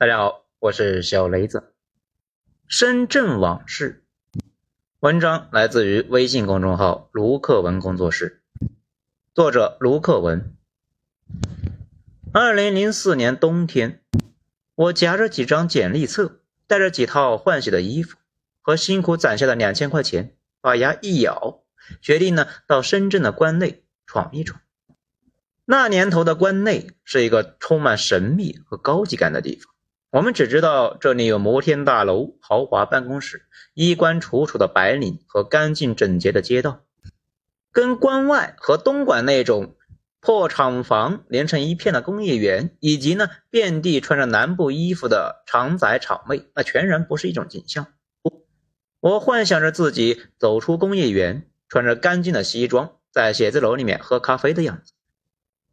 大家好，我是小雷子。深圳往事，文章来自于微信公众号卢克文工作室，作者卢克文。二零零四年冬天，我夹着几张简历册，带着几套换洗的衣服和辛苦攒下的两千块钱，把牙一咬，决定呢到深圳的关内闯一闯。那年头的关内是一个充满神秘和高级感的地方。我们只知道这里有摩天大楼、豪华办公室、衣冠楚楚的白领和干净整洁的街道，跟关外和东莞那种破厂房连成一片的工业园，以及呢遍地穿着南部衣服的厂仔厂妹，那全然不是一种景象。我幻想着自己走出工业园，穿着干净的西装，在写字楼里面喝咖啡的样子。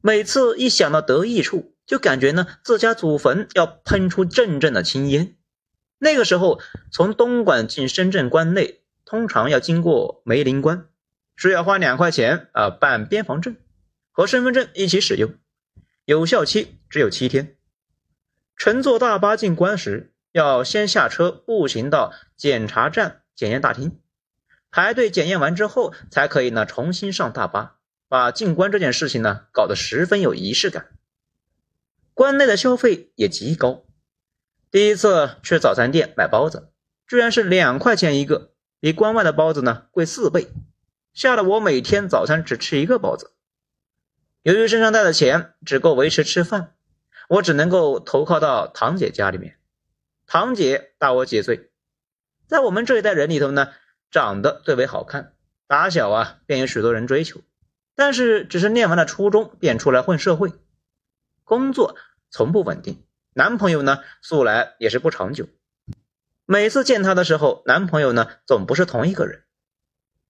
每次一想到得意处，就感觉呢，自家祖坟要喷出阵阵的青烟。那个时候，从东莞进深圳关内，通常要经过梅林关，需要花两块钱啊办边防证，和身份证一起使用，有效期只有七天。乘坐大巴进关时，要先下车步行到检查站检验大厅，排队检验完之后，才可以呢重新上大巴，把进关这件事情呢搞得十分有仪式感。关内的消费也极高，第一次去早餐店买包子，居然是两块钱一个，比关外的包子呢贵四倍，吓得我每天早餐只吃一个包子。由于身上带的钱只够维持吃饭，我只能够投靠到堂姐家里面。堂姐大我几岁，在我们这一代人里头呢，长得最为好看，打小啊便有许多人追求，但是只是念完了初中便出来混社会。工作从不稳定，男朋友呢素来也是不长久。每次见他的时候，男朋友呢总不是同一个人。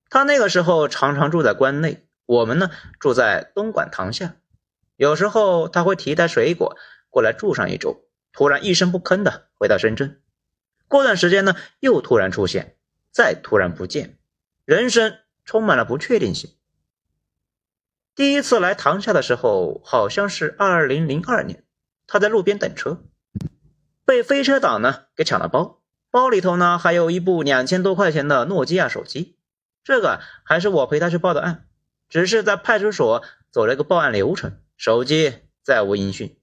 他那个时候常常住在关内，我们呢住在东莞塘下。有时候他会提袋水果过来住上一周，突然一声不吭的回到深圳。过段时间呢又突然出现，再突然不见，人生充满了不确定性。第一次来塘下的时候，好像是二零零二年，他在路边等车，被飞车党呢给抢了包，包里头呢还有一部两千多块钱的诺基亚手机，这个还是我陪他去报的案，只是在派出所走了一个报案流程，手机再无音讯。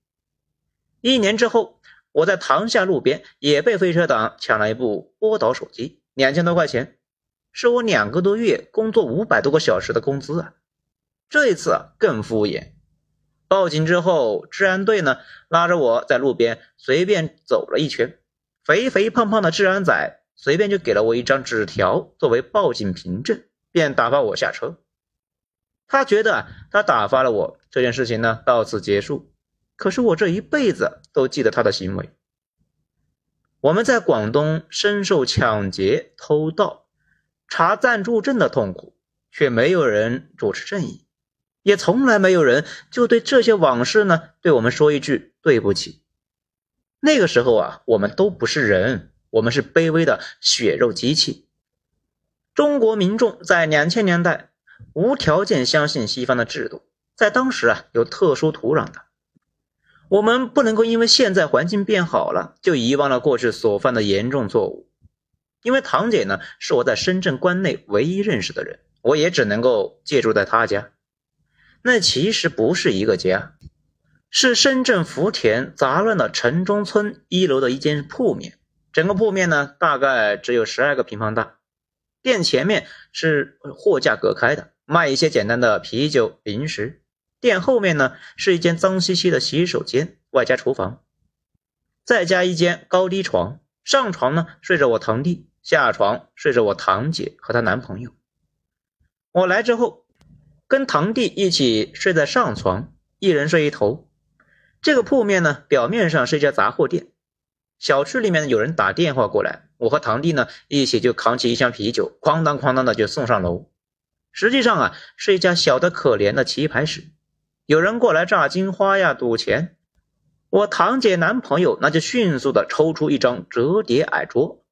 一年之后，我在塘下路边也被飞车党抢了一部波导手机，两千多块钱，是我两个多月工作五百多个小时的工资啊。这一次更敷衍，报警之后，治安队呢拉着我在路边随便走了一圈，肥肥胖胖的治安仔随便就给了我一张纸条作为报警凭证，便打发我下车。他觉得他打发了我，这件事情呢到此结束。可是我这一辈子都记得他的行为。我们在广东深受抢劫、偷盗、查暂住证的痛苦，却没有人主持正义。也从来没有人就对这些往事呢，对我们说一句对不起。那个时候啊，我们都不是人，我们是卑微的血肉机器。中国民众在两千年代无条件相信西方的制度，在当时啊有特殊土壤的。我们不能够因为现在环境变好了，就遗忘了过去所犯的严重错误。因为堂姐呢是我在深圳关内唯一认识的人，我也只能够借住在她家。那其实不是一个家，是深圳福田杂乱的城中村一楼的一间铺面。整个铺面呢，大概只有十二个平方大。店前面是货架隔开的，卖一些简单的啤酒零食。店后面呢，是一间脏兮兮的洗手间，外加厨房，再加一间高低床。上床呢睡着我堂弟，下床睡着我堂姐和她男朋友。我来之后。跟堂弟一起睡在上床，一人睡一头。这个铺面呢，表面上是一家杂货店。小区里面有人打电话过来，我和堂弟呢一起就扛起一箱啤酒，哐当哐当的就送上楼。实际上啊，是一家小的可怜的棋牌室。有人过来炸金花呀，赌钱。我堂姐男朋友那就迅速的抽出一张折叠矮桌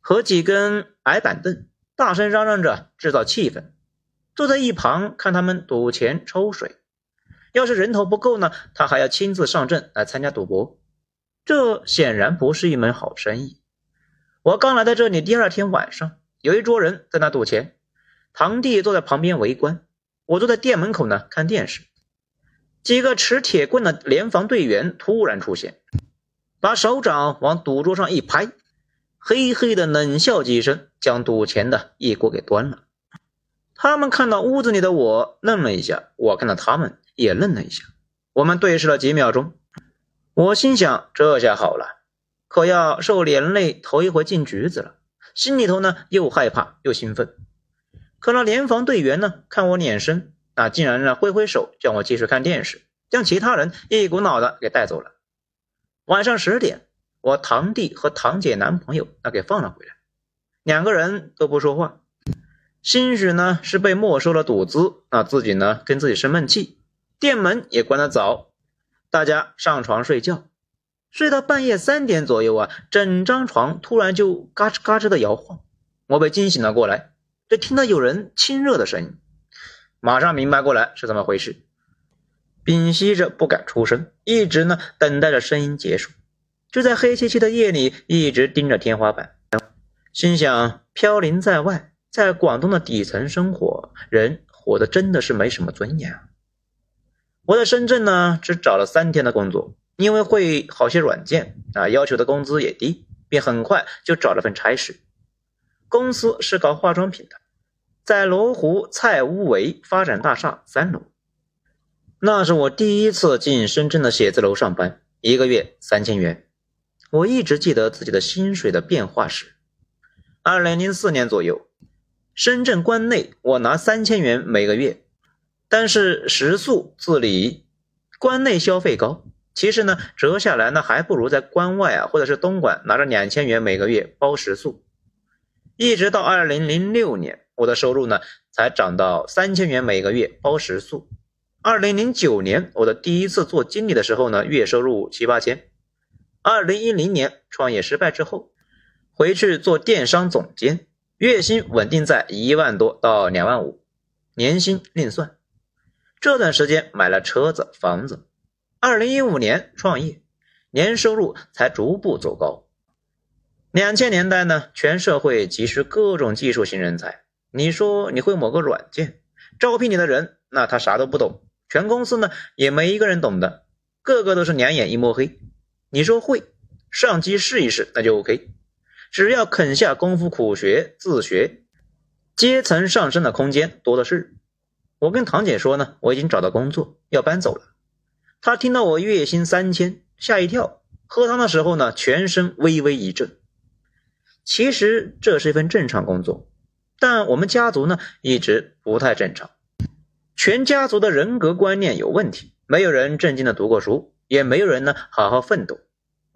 和几根矮板凳，大声嚷嚷着制造气氛。坐在一旁看他们赌钱抽水，要是人头不够呢，他还要亲自上阵来参加赌博。这显然不是一门好生意。我刚来到这里，第二天晚上，有一桌人在那赌钱，堂弟坐在旁边围观，我坐在店门口呢看电视。几个持铁棍的联防队员突然出现，把手掌往赌桌上一拍，嘿嘿的冷笑几声，将赌钱的一锅给端了。他们看到屋子里的我，愣了一下；我看到他们，也愣了一下。我们对视了几秒钟。我心想：这下好了，可要受连累头一回进局子了。心里头呢，又害怕又兴奋。可那联防队员呢，看我脸生，那竟然呢挥挥手，叫我继续看电视，将其他人一股脑的给带走了。晚上十点，我堂弟和堂姐男朋友那给放了回来，两个人都不说话，兴许呢是被没收了赌资，那自己呢跟自己生闷气，店门也关得早。大家上床睡觉，睡到半夜三点左右啊，整张床突然就嘎吱嘎吱的摇晃，我被惊醒了过来，就听到有人亲热的声音，马上明白过来是怎么回事，屏息着不敢出声，一直呢等待着声音结束，就在黑漆漆的夜里一直盯着天花板，心想飘零在外，在广东的底层生活，人活的真的是没什么尊严。我在深圳呢，只找了三天的工作，因为会好些软件啊，要求的工资也低，便很快就找了份差事。公司是搞化妆品的，在罗湖蔡屋围发展大厦三楼。那是我第一次进深圳的写字楼上班，一个月三千元。我一直记得自己的薪水的变化史。二零零四年左右，深圳关内我拿三千元每个月。但是食宿自理，关内消费高，其实呢折下来呢还不如在关外啊或者是东莞拿着两千元每个月包食宿。一直到二零零六年，我的收入呢才涨到三千元每个月包食宿。二零零九年我的第一次做经理的时候呢，月收入七八千。二零一零年创业失败之后，回去做电商总监，月薪稳定在一万多到两万五，年薪另算。这段时间买了车子、房子。二零一五年创业，年收入才逐步走高。两千年代呢，全社会急需各种技术型人才。你说你会某个软件，招聘你的人，那他啥都不懂，全公司呢也没一个人懂的，个个都是两眼一摸黑。你说会，上机试一试那就 OK，只要肯下功夫苦学自学，阶层上升的空间多的是。我跟堂姐说呢，我已经找到工作，要搬走了。她听到我月薪三千，吓一跳。喝汤的时候呢，全身微微一震。其实这是一份正常工作，但我们家族呢一直不太正常，全家族的人格观念有问题，没有人正经的读过书，也没有人呢好好奋斗。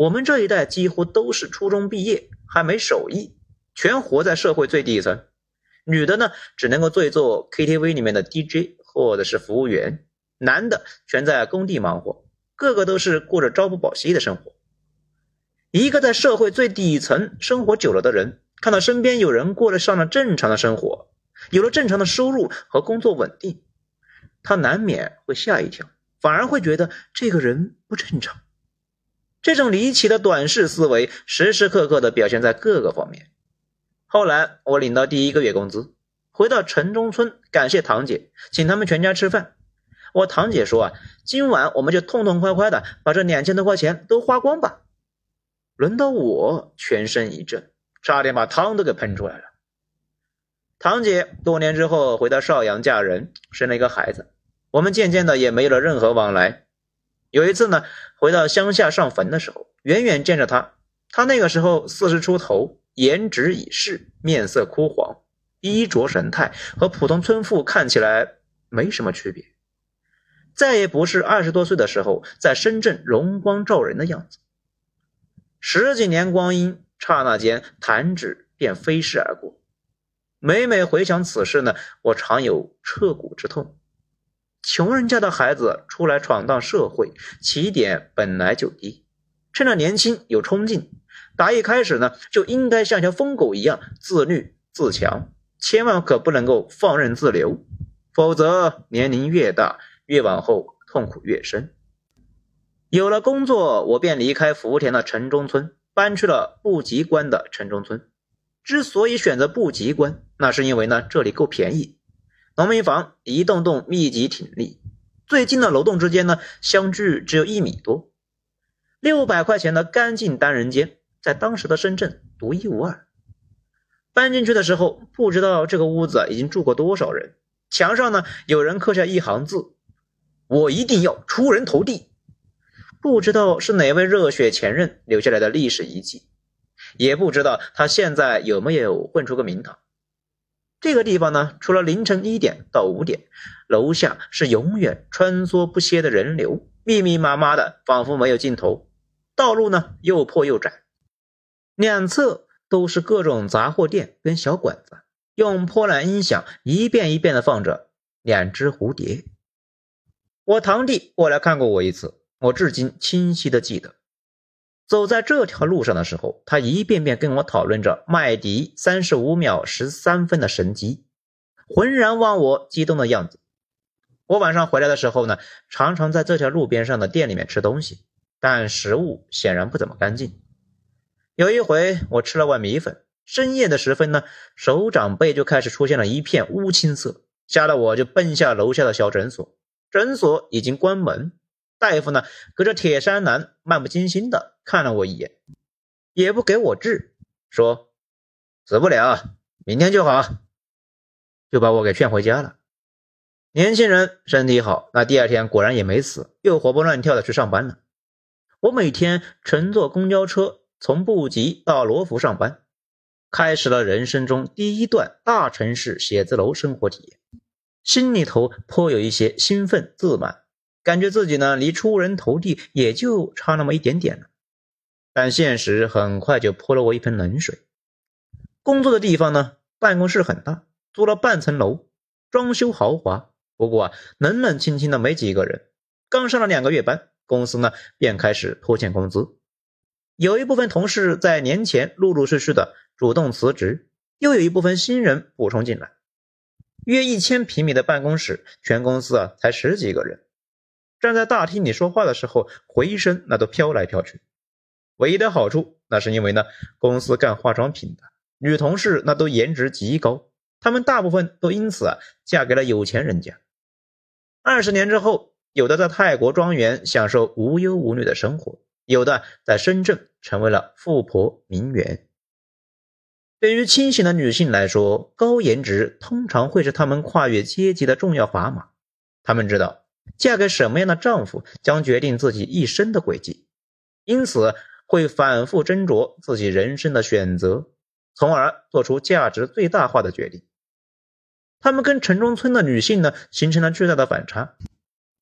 我们这一代几乎都是初中毕业，还没手艺，全活在社会最底层。女的呢，只能够做一做 KTV 里面的 DJ 或者是服务员；男的全在工地忙活，个个都是过着朝不保夕的生活。一个在社会最底层生活久了的人，看到身边有人过得上了正常的生活，有了正常的收入和工作稳定，他难免会吓一跳，反而会觉得这个人不正常。这种离奇的短视思维，时时刻刻的表现在各个方面。后来我领到第一个月工资，回到城中村，感谢堂姐，请他们全家吃饭。我堂姐说啊，今晚我们就痛痛快快的把这两千多块钱都花光吧。轮到我，全身一震，差点把汤都给喷出来了。堂姐多年之后回到邵阳嫁人，生了一个孩子，我们渐渐的也没有了任何往来。有一次呢，回到乡下上坟的时候，远远见着他，他那个时候四十出头。颜值已逝，面色枯黄，衣着神态和普通村妇看起来没什么区别，再也不是二十多岁的时候在深圳容光照人的样子。十几年光阴，刹那间弹指便飞逝而过。每每回想此事呢，我常有彻骨之痛。穷人家的孩子出来闯荡社会，起点本来就低，趁着年轻有冲劲。打一开始呢，就应该像条疯狗一样自律自强，千万可不能够放任自流，否则年龄越大，越往后痛苦越深。有了工作，我便离开福田的城中村，搬去了布吉关的城中村。之所以选择布吉关，那是因为呢这里够便宜，农民房一栋栋密集挺立，最近的楼栋之间呢相距只有一米多，六百块钱的干净单人间，在当时的深圳独一无二。搬进去的时候，不知道这个屋子已经住过多少人，墙上呢有人刻下一行字：“我一定要出人头地。”不知道是哪位热血前任留下来的历史遗迹，也不知道他现在有没有混出个名堂。这个地方呢，除了凌晨一点到五点，楼下是永远穿梭不歇的人流，密密麻麻的，仿佛没有尽头。道路呢又破又窄，两侧都是各种杂货店跟小馆子，用破烂音响一遍一遍的放着《两只蝴蝶》。我堂弟过来看过我一次。我至今清晰的记得，走在这条路上的时候，他一遍遍跟我讨论着麦迪三十五秒十三分的神机，浑然忘我激动的样子。我晚上回来的时候呢，常常在这条路边上的店里面吃东西，但食物显然不怎么干净。有一回，我吃了碗米粉，深夜的时分呢，手掌背就开始出现了一片乌青色，吓得我就奔下楼下的小诊所，诊所已经关门。大夫呢，隔着铁栅栏，漫不经心的看了我一眼，也不给我治，说死不了，明天就好，就把我给劝回家了。年轻人身体好，那第二天果然也没死，又活蹦乱跳的去上班了。我每天乘坐公交车从布吉到罗浮上班，开始了人生中第一段大城市写字楼生活体验，心里头颇有一些兴奋自满。感觉自己呢，离出人头地也就差那么一点点了，但现实很快就泼了我一盆冷水。工作的地方呢，办公室很大，租了半层楼，装修豪华，不过啊，冷冷清清的，没几个人。刚上了两个月班，公司呢便开始拖欠工资，有一部分同事在年前陆陆续续的主动辞职，又有一部分新人补充进来。约一千平米的办公室，全公司啊才十几个人。站在大厅里说话的时候，回声那都飘来飘去。唯一的好处，那是因为呢，公司干化妆品的女同事那都颜值极高，她们大部分都因此啊嫁给了有钱人家。二十年之后，有的在泰国庄园享受无忧无虑的生活，有的在深圳成为了富婆名媛。对于清醒的女性来说，高颜值通常会是她们跨越阶级的重要砝码。她们知道。嫁给什么样的丈夫将决定自己一生的轨迹，因此会反复斟酌自己人生的选择，从而做出价值最大化的决定。他们跟城中村的女性呢形成了巨大的反差。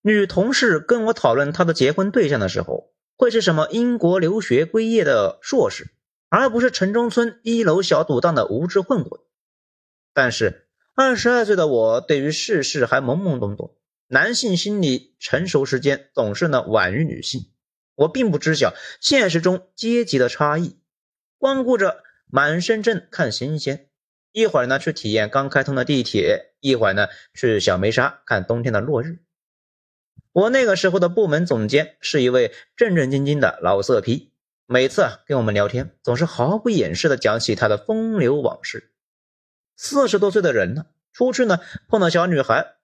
女同事跟我讨论她的结婚对象的时候，会是什么英国留学归业的硕士，而不是城中村一楼小赌档的无知混混。但是二十二岁的我对于世事还懵懵懂懂。男性心理成熟时间总是呢晚于女性，我并不知晓现实中阶级的差异，光顾着满深圳看新鲜，一会儿呢去体验刚开通的地铁，一会儿呢去小梅沙看冬天的落日。我那个时候的部门总监是一位正正经经的老色批，每次啊跟我们聊天，总是毫不掩饰的讲起他的风流往事。四十多岁的人了，出去呢碰到小女孩。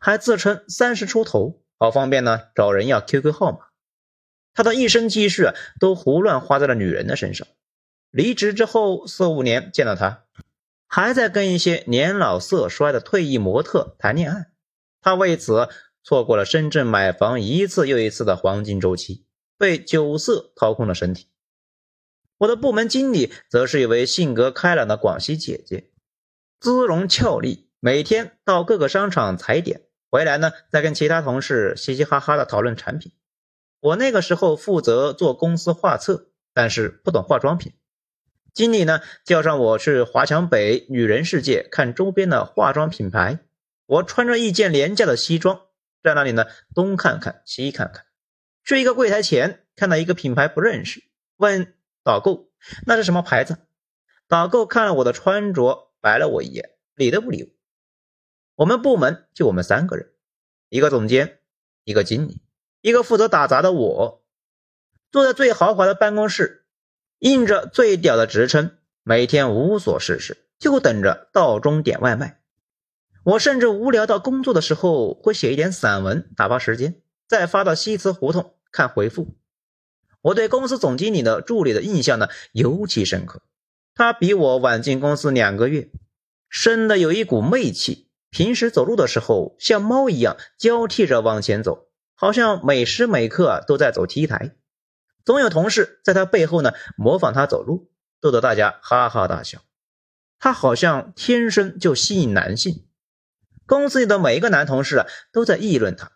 还自称三十出头，好方便呢，找人要 QQ 号码。他的一生积蓄啊，都胡乱花在了女人的身上。离职之后四五年见到他，还在跟一些年老色衰的退役模特谈恋爱。他为此错过了深圳买房一次又一次的黄金周期，被酒色掏空了身体。我的部门经理则是一位性格开朗的广西姐姐，姿容俏丽，每天到各个商场踩点。回来呢，再跟其他同事嘻嘻哈哈的讨论产品。我那个时候负责做公司画册，但是不懂化妆品。经理呢叫上我去华强北女人世界看周边的化妆品牌。我穿着一件廉价的西装，在那里呢东看看西看看。去一个柜台前，看到一个品牌不认识，问导购那是什么牌子。导购看了我的穿着，白了我一眼，理都不理我。我们部门就我们三个人，一个总监，一个经理，一个负责打杂的我。坐在最豪华的办公室，印着最屌的职称，每天无所事事，就等着到钟点外卖。我甚至无聊到工作的时候，会写一点散文打发时间，再发到西祠胡同看回复。我对公司总经理的助理的印象呢尤其深刻，他比我晚进公司两个月，生的有一股媚气，平时走路的时候像猫一样交替着往前走，好像每时每刻都在走 T 台。总有同事在他背后呢模仿他走路，逗得大家哈哈大笑。他好像天生就吸引男性，公司里的每一个男同事啊都在议论他。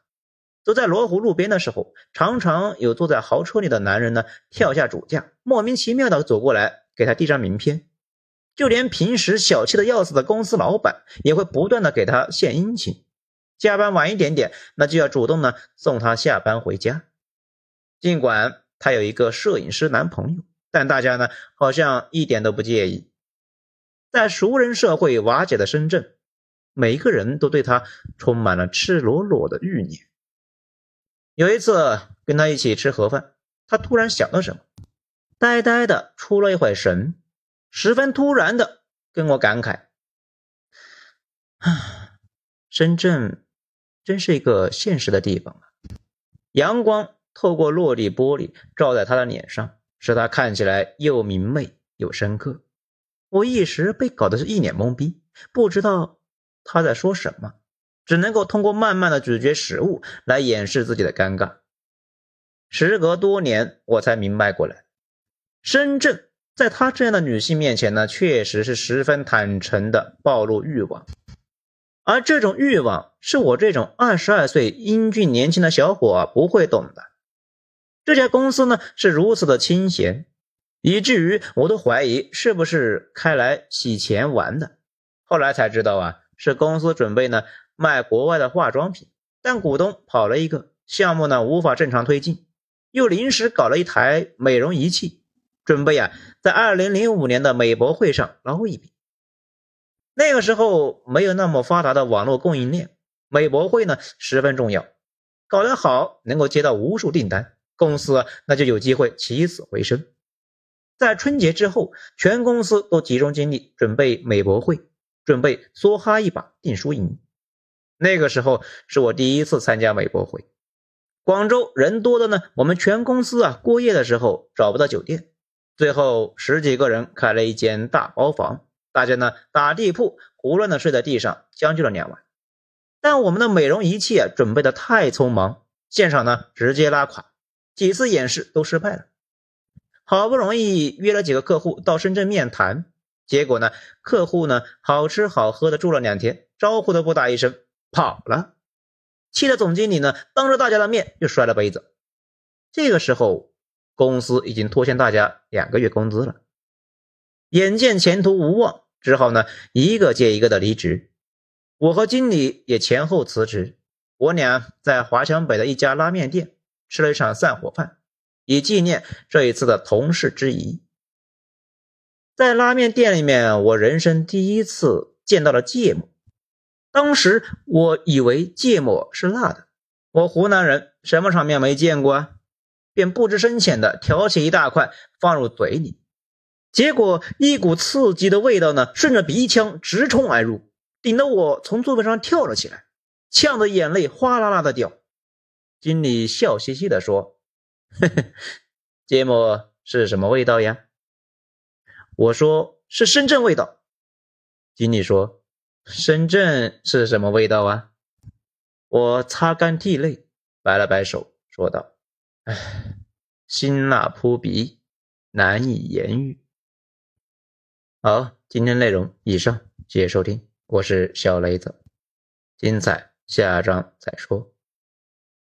走在罗湖路边的时候，常常有坐在豪车里的男人呢跳下主驾，莫名其妙的走过来给他递张名片。就连平时小气的要死的公司老板也会不断的给他献殷勤。加班晚一点点，那就要主动呢送他下班回家。尽管他有一个摄影师男朋友，但大家呢好像一点都不介意。在熟人社会瓦解的深圳，每一个人都对他充满了赤裸裸的欲念。有一次跟他一起吃盒饭，他突然想到什么，呆呆的出了一会神，十分突然的跟我感慨：“啊，深圳真是一个现实的地方啊！”阳光透过落地玻璃照在他的脸上，使他看起来又明媚又深刻。我一时被搞得是一脸懵逼，不知道他在说什么。只能够通过慢慢的咀嚼食物来掩饰自己的尴尬。时隔多年，我才明白过来，深圳在她这样的女性面前呢，确实是十分坦诚的暴露欲望，而这种欲望是我这种二十二岁英俊年轻的小伙不会懂的。这家公司呢是如此的清闲，以至于我都怀疑是不是开来洗钱玩的。后来才知道啊，是公司准备呢。卖国外的化妆品，但股东跑了一个项目呢，无法正常推进，又临时搞了一台美容仪器，准备啊，在二零零五年的美博会上捞一笔。那个时候没有那么发达的网络供应链，美博会呢十分重要，搞得好能够接到无数订单，公司那就有机会起死回生。在春节之后，全公司都集中精力准备美博会，准备梭哈一把定输赢。那个时候是我第一次参加美博会，广州人多的呢，我们全公司啊过夜的时候找不到酒店，最后十几个人开了一间大包房，大家呢打地铺，胡乱的睡在地上，将就了两晚。但我们的美容仪器啊准备的太匆忙，现场呢直接拉垮，几次演示都失败了。好不容易约了几个客户到深圳面谈，结果呢客户呢好吃好喝的住了两天，招呼都不打一声。跑了，气得总经理呢，当着大家的面就摔了杯子。这个时候，公司已经拖欠大家两个月工资了，眼见前途无望，只好呢一个接一个的离职。我和经理也前后辞职，我俩在华强北的一家拉面店吃了一场散伙饭，以纪念这一次的同事之谊。在拉面店里面，我人生第一次见到了芥末。当时我以为芥末是辣的，我湖南人什么场面没见过啊？便不知深浅的挑起一大块放入嘴里，结果一股刺激的味道呢，顺着鼻腔直冲而入，顶得我从座位上跳了起来，呛得眼泪哗啦啦的掉。经理笑嘻嘻的说：“嘿嘿，芥末是什么味道呀？”我说：“是深圳味道。”经理说。深圳是什么味道啊？我擦干涕泪，摆了摆手，说道：“唉，辛辣扑鼻，难以言喻。”好，今天内容以上，谢谢收听，我是小雷子，精彩下章再说。